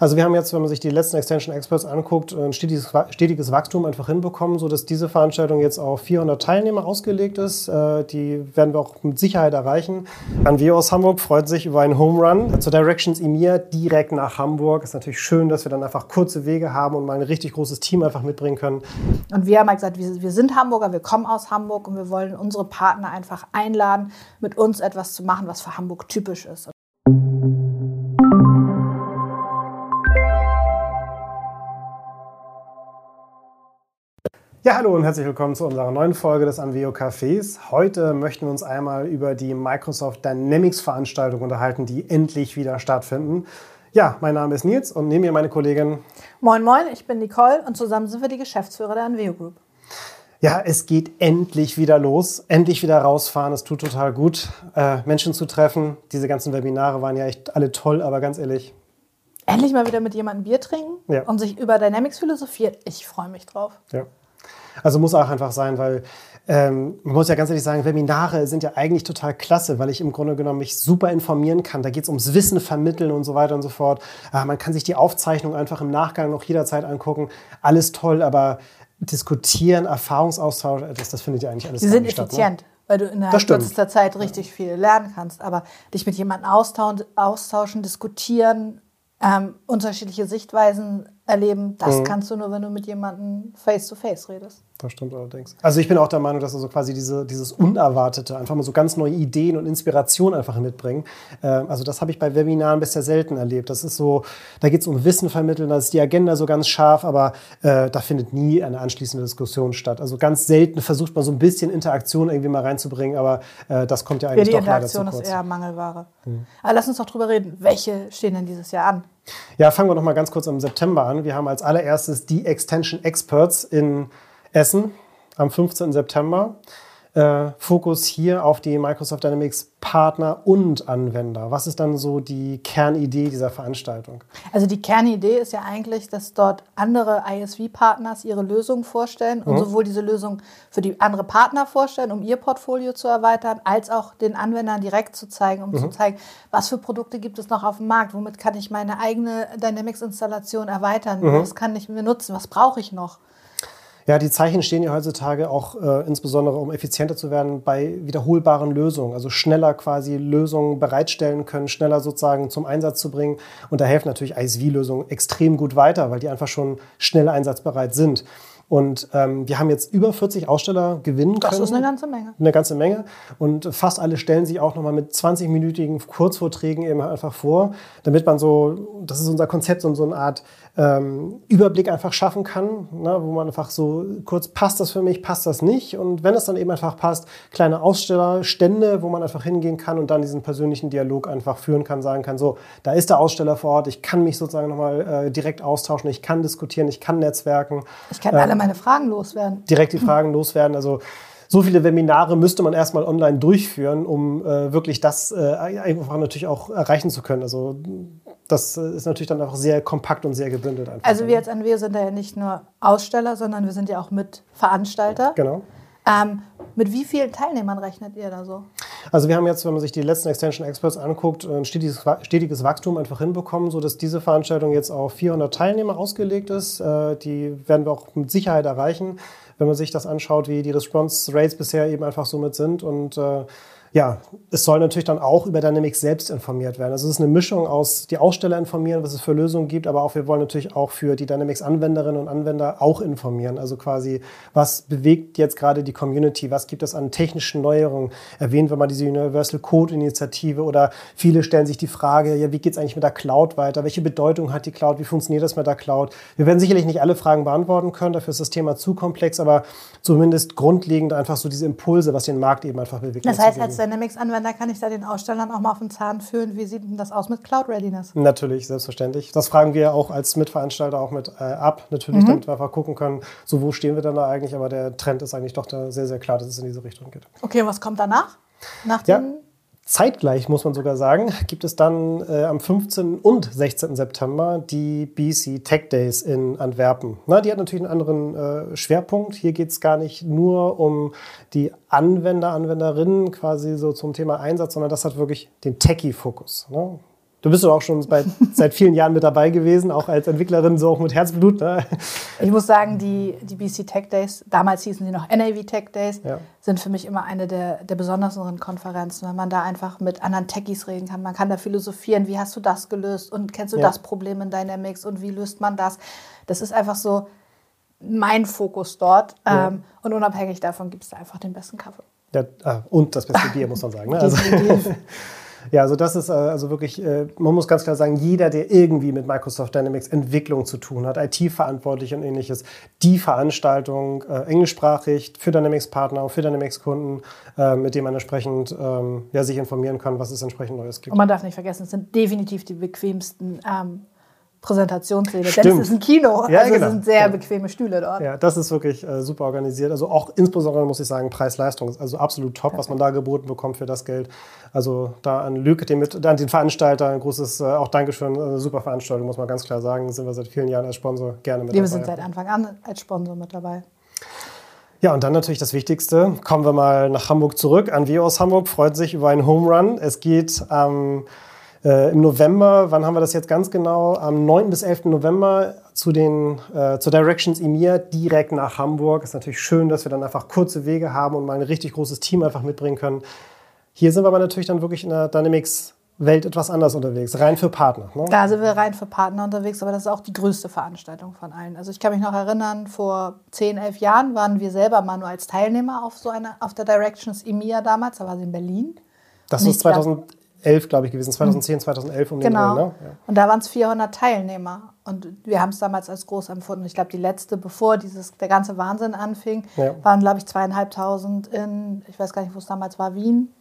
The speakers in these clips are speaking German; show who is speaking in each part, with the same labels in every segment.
Speaker 1: Also wir haben jetzt, wenn man sich die letzten Extension Experts anguckt, ein stetiges, stetiges Wachstum einfach hinbekommen, sodass diese Veranstaltung jetzt auf 400 Teilnehmer ausgelegt ist. Äh, die werden wir auch mit Sicherheit erreichen. Anvio aus Hamburg freut sich über einen Home Run zur Directions EMEA direkt nach Hamburg. Ist natürlich schön, dass wir dann einfach kurze Wege haben und mal ein richtig großes Team einfach mitbringen können.
Speaker 2: Und wir haben halt gesagt, wir sind Hamburger, wir kommen aus Hamburg und wir wollen unsere Partner einfach einladen, mit uns etwas zu machen, was für Hamburg typisch ist.
Speaker 1: Ja, hallo und herzlich willkommen zu unserer neuen Folge des Anveo Cafés. Heute möchten wir uns einmal über die Microsoft Dynamics Veranstaltung unterhalten, die endlich wieder stattfinden. Ja, mein Name ist Nils und neben mir meine Kollegin.
Speaker 2: Moin, moin, ich bin Nicole und zusammen sind wir die Geschäftsführer der Anveo Group.
Speaker 1: Ja, es geht endlich wieder los, endlich wieder rausfahren. Es tut total gut, äh, Menschen zu treffen. Diese ganzen Webinare waren ja echt alle toll, aber ganz ehrlich.
Speaker 2: Endlich mal wieder mit jemandem Bier trinken ja. und sich über Dynamics philosophiert. Ich freue mich drauf.
Speaker 1: Ja. Also muss auch einfach sein, weil ähm, man muss ja ganz ehrlich sagen, Webinare sind ja eigentlich total klasse, weil ich im Grunde genommen mich super informieren kann. Da geht es ums Wissen vermitteln und so weiter und so fort. Äh, man kann sich die Aufzeichnung einfach im Nachgang noch jederzeit angucken. Alles toll, aber diskutieren, Erfahrungsaustausch, das, das findet ja eigentlich alles
Speaker 2: Sie sind statt, ne? effizient. Ne? Weil du innerhalb kürzester Zeit richtig viel lernen kannst. Aber dich mit jemandem austauschen, diskutieren, ähm, unterschiedliche Sichtweisen erleben, das mhm. kannst du nur, wenn du mit jemandem face to face redest.
Speaker 1: Das stimmt allerdings. Also ich bin auch der Meinung, dass also quasi diese, dieses Unerwartete, einfach mal so ganz neue Ideen und Inspirationen einfach mitbringen. Äh, also das habe ich bei Webinaren bisher selten erlebt. Das ist so, da geht es um Wissen vermitteln, da ist die Agenda so ganz scharf, aber äh, da findet nie eine anschließende Diskussion statt. Also ganz selten versucht man so ein bisschen Interaktion irgendwie mal reinzubringen, aber äh, das kommt ja eigentlich ja, die doch
Speaker 2: Interaktion leider zu kurz. ist eher Mangelware. Mhm. Aber lass uns doch drüber reden. Welche stehen denn dieses Jahr an?
Speaker 1: Ja, fangen wir noch mal ganz kurz im September an. Wir haben als allererstes die Extension Experts in Essen am 15. September. Äh, Fokus hier auf die Microsoft Dynamics Partner und Anwender. Was ist dann so die Kernidee dieser Veranstaltung?
Speaker 2: Also die Kernidee ist ja eigentlich, dass dort andere ISV-Partners ihre Lösungen vorstellen und mhm. sowohl diese Lösung für die andere Partner vorstellen, um ihr Portfolio zu erweitern, als auch den Anwendern direkt zu zeigen, um mhm. zu zeigen, was für Produkte gibt es noch auf dem Markt, womit kann ich meine eigene Dynamics-Installation erweitern, mhm. was kann ich mir nutzen, was brauche ich noch.
Speaker 1: Ja, die Zeichen stehen ja heutzutage auch äh, insbesondere, um effizienter zu werden, bei wiederholbaren Lösungen. Also schneller quasi Lösungen bereitstellen können, schneller sozusagen zum Einsatz zu bringen. Und da helfen natürlich ISV-Lösungen extrem gut weiter, weil die einfach schon schnell einsatzbereit sind. Und ähm, wir haben jetzt über 40 Aussteller gewinnen können.
Speaker 2: Das ist eine ganze Menge.
Speaker 1: Eine ganze Menge. Und fast alle stellen sich auch nochmal mit 20-minütigen Kurzvorträgen eben einfach vor, damit man so, das ist unser Konzept, so, so eine Art ähm, Überblick einfach schaffen kann, ne, wo man einfach so kurz, passt das für mich, passt das nicht? Und wenn es dann eben einfach passt, kleine Ausstellerstände, wo man einfach hingehen kann und dann diesen persönlichen Dialog einfach führen kann, sagen kann, so, da ist der Aussteller vor Ort, ich kann mich sozusagen nochmal äh, direkt austauschen, ich kann diskutieren, ich kann netzwerken.
Speaker 2: Ich kann äh, alle meine Fragen loswerden.
Speaker 1: Direkt die Fragen loswerden. Also so viele Webinare müsste man erstmal online durchführen, um äh, wirklich das äh, einfach natürlich auch erreichen zu können. Also das ist natürlich dann auch sehr kompakt und sehr gebündelt. Einfach.
Speaker 2: Also wir als NW sind ja nicht nur Aussteller, sondern wir sind ja auch Mitveranstalter.
Speaker 1: Genau.
Speaker 2: Ähm, mit wie vielen Teilnehmern rechnet ihr da so?
Speaker 1: Also wir haben jetzt, wenn man sich die letzten Extension Experts anguckt, ein stetiges, stetiges Wachstum einfach hinbekommen, sodass diese Veranstaltung jetzt auf 400 Teilnehmer ausgelegt ist. Äh, die werden wir auch mit Sicherheit erreichen, wenn man sich das anschaut, wie die Response Rates bisher eben einfach so mit sind. Und äh, ja, es soll natürlich dann auch über Dynamics selbst informiert werden. Also es ist eine Mischung aus die Aussteller informieren, was es für Lösungen gibt, aber auch wir wollen natürlich auch für die Dynamics-Anwenderinnen und Anwender auch informieren. Also quasi, was bewegt jetzt gerade die Community? Was gibt es an technischen Neuerungen? Erwähnen wir mal diese Universal Code-Initiative oder viele stellen sich die Frage, ja, wie geht es eigentlich mit der Cloud weiter? Welche Bedeutung hat die Cloud? Wie funktioniert das mit der Cloud? Wir werden sicherlich nicht alle Fragen beantworten können, dafür ist das Thema zu komplex, aber zumindest grundlegend einfach so diese Impulse, was den Markt eben einfach bewegt.
Speaker 2: Das heißt, Dynamics-Anwender kann ich da den Ausstellern auch mal auf den Zahn führen. Wie sieht denn das aus mit Cloud Readiness?
Speaker 1: Natürlich, selbstverständlich. Das fragen wir auch als Mitveranstalter auch mit äh, ab, natürlich, mhm. damit wir einfach gucken können, so wo stehen wir dann da eigentlich. Aber der Trend ist eigentlich doch da sehr, sehr klar, dass es in diese Richtung geht.
Speaker 2: Okay, was kommt danach?
Speaker 1: Nach ja. Zeitgleich muss man sogar sagen, gibt es dann äh, am 15. und 16. September die BC Tech Days in Antwerpen. Na, die hat natürlich einen anderen äh, Schwerpunkt. Hier geht es gar nicht nur um die Anwender, Anwenderinnen quasi so zum Thema Einsatz, sondern das hat wirklich den Techie-Fokus. Ne? Du bist doch auch schon bei, seit vielen Jahren mit dabei gewesen, auch als Entwicklerin, so auch mit Herzblut. Ne?
Speaker 2: Ich muss sagen, die, die BC Tech Days, damals hießen sie noch NAV Tech Days, ja. sind für mich immer eine der, der besonderen Konferenzen, weil man da einfach mit anderen Techies reden kann. Man kann da philosophieren, wie hast du das gelöst und kennst du ja. das Problem in Dynamics und wie löst man das? Das ist einfach so mein Fokus dort. Ja. Ähm, und unabhängig davon gibt es da einfach den besten Kaffee.
Speaker 1: Ja, ah, und das beste Bier, muss man sagen. Ne? Also, ja, also das ist äh, also wirklich, äh, man muss ganz klar sagen, jeder, der irgendwie mit Microsoft Dynamics Entwicklung zu tun hat, IT-verantwortlich und ähnliches, die Veranstaltung äh, englischsprachig für Dynamics-Partner, für Dynamics-Kunden, äh, mit dem man entsprechend ähm, ja, sich informieren kann, was es entsprechend Neues gibt.
Speaker 2: Und man darf nicht vergessen, es sind definitiv die bequemsten ähm, Präsentationssäle. Stimmt. Denn es ist ein Kino. Ja, also genau. es sind sehr ja. bequeme Stühle dort.
Speaker 1: Ja, das ist wirklich äh, super organisiert. Also auch insbesondere muss ich sagen, Preis-Leistung ist also absolut top, Perfekt. was man da geboten bekommt für das Geld. Also da an Lüke, den, mit, an den Veranstalter, ein großes äh, auch Dankeschön. Eine super Veranstaltung, muss man ganz klar sagen. Sind wir seit vielen Jahren als Sponsor gerne mit
Speaker 2: wir dabei. Wir sind seit Anfang an als Sponsor mit dabei.
Speaker 1: Ja, und dann natürlich das Wichtigste. Kommen wir mal nach Hamburg zurück. Anvio aus Hamburg freut sich über einen Home Run. Es geht am ähm, äh, Im November, wann haben wir das jetzt ganz genau? Am 9. bis 11. November zu den, äh, zur Directions EMIR direkt nach Hamburg. Ist natürlich schön, dass wir dann einfach kurze Wege haben und mal ein richtig großes Team einfach mitbringen können. Hier sind wir aber natürlich dann wirklich in der Dynamics Welt etwas anders unterwegs, rein für Partner.
Speaker 2: Ne? Da sind wir rein für Partner unterwegs, aber das ist auch die größte Veranstaltung von allen. Also ich kann mich noch erinnern, vor 10, 11 Jahren waren wir selber mal nur als Teilnehmer auf so einer, auf der Directions EMIA damals, da war sie in Berlin.
Speaker 1: Das ist 2011 2011, glaube ich, gewesen, 2010, 2011 um
Speaker 2: genau. den Dreh. Ne? Ja. Und da waren es 400 Teilnehmer. Und wir haben es damals als groß empfunden. Ich glaube, die letzte, bevor dieses, der ganze Wahnsinn anfing, ja. waren, glaube ich, zweieinhalbtausend in, ich weiß gar nicht, wo es damals war, Wien.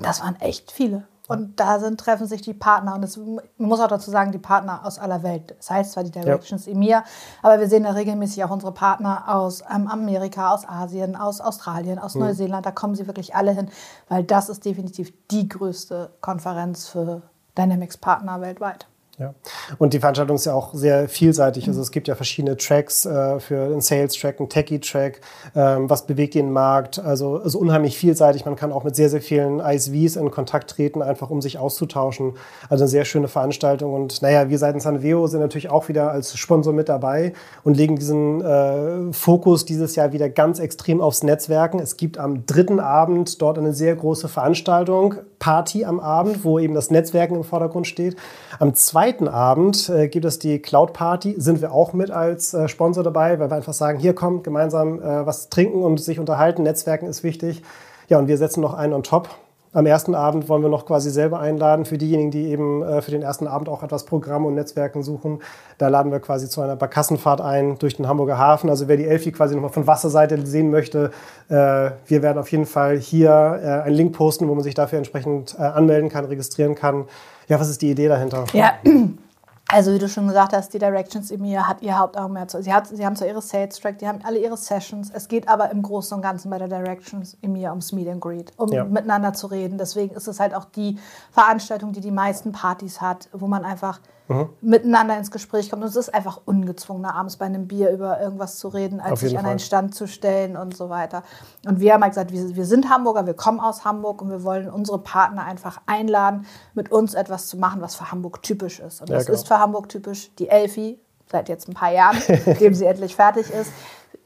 Speaker 2: Das waren echt viele. Und da sind, treffen sich die Partner. Und es, man muss auch dazu sagen, die Partner aus aller Welt. Das heißt zwar die Directions ja. EMEA, aber wir sehen da regelmäßig auch unsere Partner aus ähm, Amerika, aus Asien, aus Australien, aus mhm. Neuseeland. Da kommen sie wirklich alle hin, weil das ist definitiv die größte Konferenz für Dynamics-Partner weltweit.
Speaker 1: Ja. Und die Veranstaltung ist ja auch sehr vielseitig. Also es gibt ja verschiedene Tracks äh, für einen Sales-Track, einen Techie-Track, ähm, was bewegt den Markt. Also es ist unheimlich vielseitig. Man kann auch mit sehr, sehr vielen ISVs in Kontakt treten, einfach um sich auszutauschen. Also eine sehr schöne Veranstaltung. Und naja, wir seitens Sanveo sind natürlich auch wieder als Sponsor mit dabei und legen diesen äh, Fokus dieses Jahr wieder ganz extrem aufs Netzwerken. Es gibt am dritten Abend dort eine sehr große Veranstaltung, Party am Abend, wo eben das Netzwerken im Vordergrund steht. Am zweiten Abend äh, gibt es die Cloud Party, sind wir auch mit als äh, Sponsor dabei, weil wir einfach sagen, hier kommt gemeinsam äh, was trinken und sich unterhalten, Netzwerken ist wichtig. Ja, und wir setzen noch einen on top. Am ersten Abend wollen wir noch quasi selber einladen für diejenigen, die eben äh, für den ersten Abend auch etwas Programm und Netzwerken suchen. Da laden wir quasi zu einer Barkassenfahrt ein durch den Hamburger Hafen. Also wer die Elfi quasi nochmal von Wasserseite sehen möchte, äh, wir werden auf jeden Fall hier äh, einen Link posten, wo man sich dafür entsprechend anmelden kann, registrieren kann. Ja, was ist die Idee dahinter?
Speaker 2: Ja, also wie du schon gesagt hast, die Directions EMEA hat ihr Hauptaugenmerk. Sie, hat, sie haben zwar ihre Sales Track, die haben alle ihre Sessions. Es geht aber im Großen und Ganzen bei der Directions EMEA ums Meet and Greet, um ja. miteinander zu reden. Deswegen ist es halt auch die Veranstaltung, die die meisten Partys hat, wo man einfach mhm. miteinander ins Gespräch kommt. Und es ist einfach ungezwungener, abends bei einem Bier über irgendwas zu reden, als sich an einen Stand zu stellen und so weiter. Und wir haben halt gesagt, wir, wir sind Hamburger, wir kommen aus Hamburg und wir wollen unsere Partner einfach einladen, mit uns etwas zu machen, was für Hamburg typisch ist. Und ja, das genau. ist für Hamburg typisch die Elfi, seit jetzt ein paar Jahren, nachdem sie endlich fertig ist.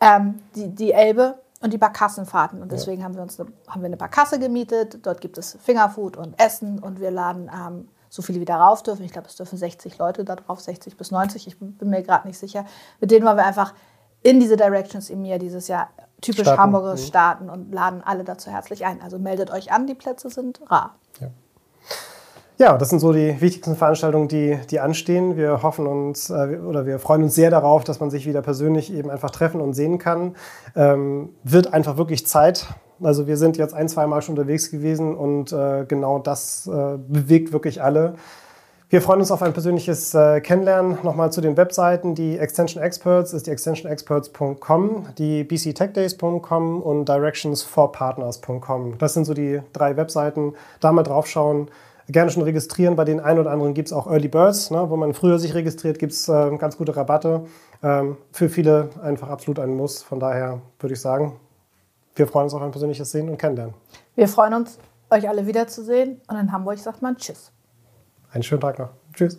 Speaker 2: Ähm, die, die Elbe, und die Barkassenfahrten. Und deswegen ja. haben wir uns eine, haben wir eine Barkasse gemietet. Dort gibt es Fingerfood und Essen und wir laden ähm, so viele wie darauf dürfen. Ich glaube, es dürfen 60 Leute da drauf, 60 bis 90. Ich bin mir gerade nicht sicher. Mit denen wollen wir einfach in diese Directions in mir dieses Jahr typisch starten. Hamburger mhm. starten und laden alle dazu herzlich ein. Also meldet euch an, die Plätze sind rar.
Speaker 1: Ja. Ja, das sind so die wichtigsten Veranstaltungen, die, die anstehen. Wir hoffen uns äh, oder wir freuen uns sehr darauf, dass man sich wieder persönlich eben einfach treffen und sehen kann. Ähm, wird einfach wirklich Zeit. Also wir sind jetzt ein, zwei Mal schon unterwegs gewesen und äh, genau das äh, bewegt wirklich alle. Wir freuen uns auf ein persönliches äh, Kennenlernen. Nochmal zu den Webseiten. Die Extension Experts ist die extensionexperts.com, die bctechdays.com und directionsforpartners.com. Das sind so die drei Webseiten. Da mal draufschauen. Gerne schon registrieren. Bei den einen oder anderen gibt es auch Early Birds, ne, wo man früher sich registriert, gibt es äh, ganz gute Rabatte. Ähm, für viele einfach absolut ein Muss. Von daher würde ich sagen, wir freuen uns auf ein persönliches Sehen und Kennenlernen.
Speaker 2: Wir freuen uns, euch alle wiederzusehen. Und in Hamburg sagt man Tschüss.
Speaker 1: Einen schönen Tag noch. Tschüss.